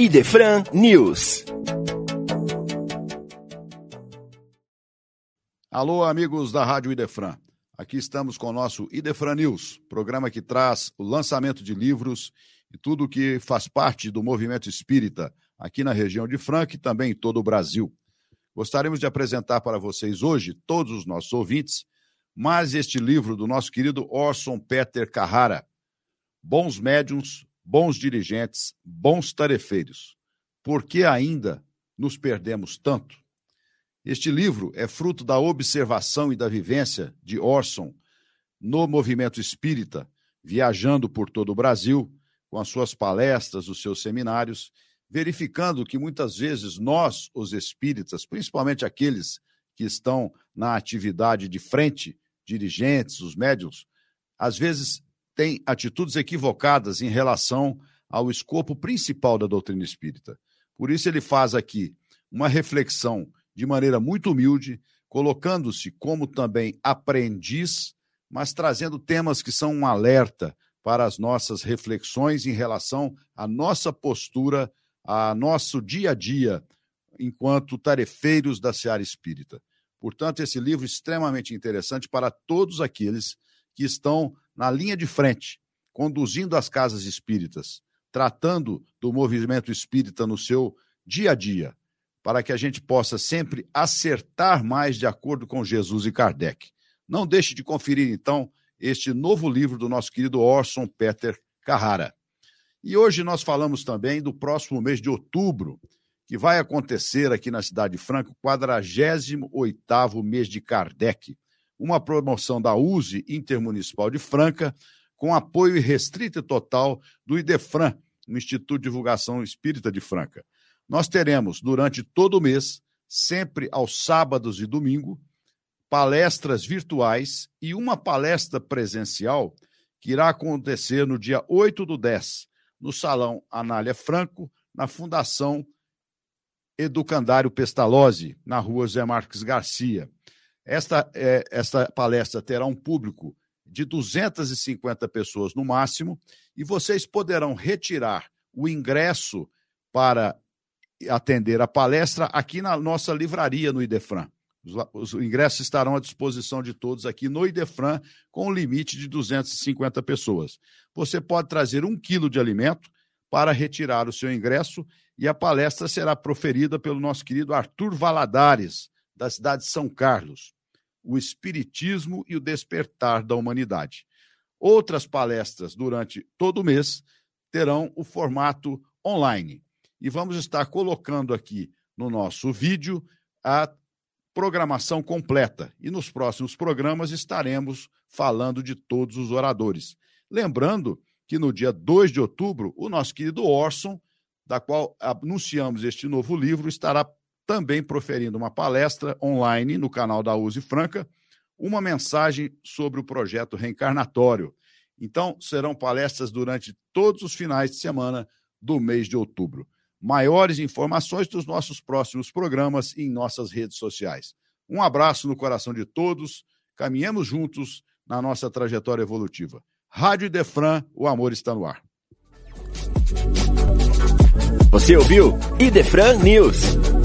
Idefran News. Alô, amigos da Rádio Idefran. Aqui estamos com o nosso Idefran News, programa que traz o lançamento de livros e tudo o que faz parte do movimento espírita aqui na região de Franca e também em todo o Brasil. Gostaríamos de apresentar para vocês hoje, todos os nossos ouvintes, mais este livro do nosso querido Orson Peter Carrara, Bons Médiuns, Bons Dirigentes, Bons Tarefeiros. Por que ainda nos perdemos tanto? Este livro é fruto da observação e da vivência de Orson no movimento espírita, viajando por todo o Brasil, com as suas palestras, os seus seminários, verificando que muitas vezes nós, os espíritas, principalmente aqueles que estão na atividade de frente, dirigentes, os médios, às vezes têm atitudes equivocadas em relação ao escopo principal da doutrina espírita. Por isso, ele faz aqui uma reflexão de maneira muito humilde, colocando-se como também aprendiz, mas trazendo temas que são um alerta para as nossas reflexões em relação à nossa postura, a nosso dia a dia, enquanto tarefeiros da seara espírita. Portanto, esse livro é extremamente interessante para todos aqueles que estão na linha de frente, conduzindo as casas espíritas, tratando do movimento espírita no seu dia a dia, para que a gente possa sempre acertar mais de acordo com Jesus e Kardec. Não deixe de conferir, então, este novo livro do nosso querido Orson Peter Carrara. E hoje nós falamos também do próximo mês de outubro, que vai acontecer aqui na Cidade de Franca, o 48º mês de Kardec, uma promoção da USE Intermunicipal de Franca, com apoio restrito e total do IDEFRAN, Instituto de Divulgação Espírita de Franca. Nós teremos, durante todo o mês, sempre aos sábados e domingo, palestras virtuais e uma palestra presencial que irá acontecer no dia 8 do 10, no Salão Anália Franco, na Fundação Educandário Pestalozzi, na rua Zé Marques Garcia. Esta, é, esta palestra terá um público de 250 pessoas no máximo, e vocês poderão retirar o ingresso para atender a palestra aqui na nossa livraria no Idefran. Os, os ingressos estarão à disposição de todos aqui no Idefran, com um limite de 250 pessoas. Você pode trazer um quilo de alimento para retirar o seu ingresso e a palestra será proferida pelo nosso querido Arthur Valadares, da cidade de São Carlos. O Espiritismo e o Despertar da Humanidade. Outras palestras durante todo o mês terão o formato online e vamos estar colocando aqui no nosso vídeo a programação completa. E nos próximos programas estaremos falando de todos os oradores. Lembrando que no dia 2 de outubro, o nosso querido Orson, da qual anunciamos este novo livro, estará também proferindo uma palestra online no canal da Use Franca, uma mensagem sobre o projeto reencarnatório. Então, serão palestras durante todos os finais de semana do mês de outubro maiores informações dos nossos próximos programas em nossas redes sociais. Um abraço no coração de todos, caminhemos juntos na nossa trajetória evolutiva. Rádio Idefran, o amor está no ar. Você ouviu Idefran News.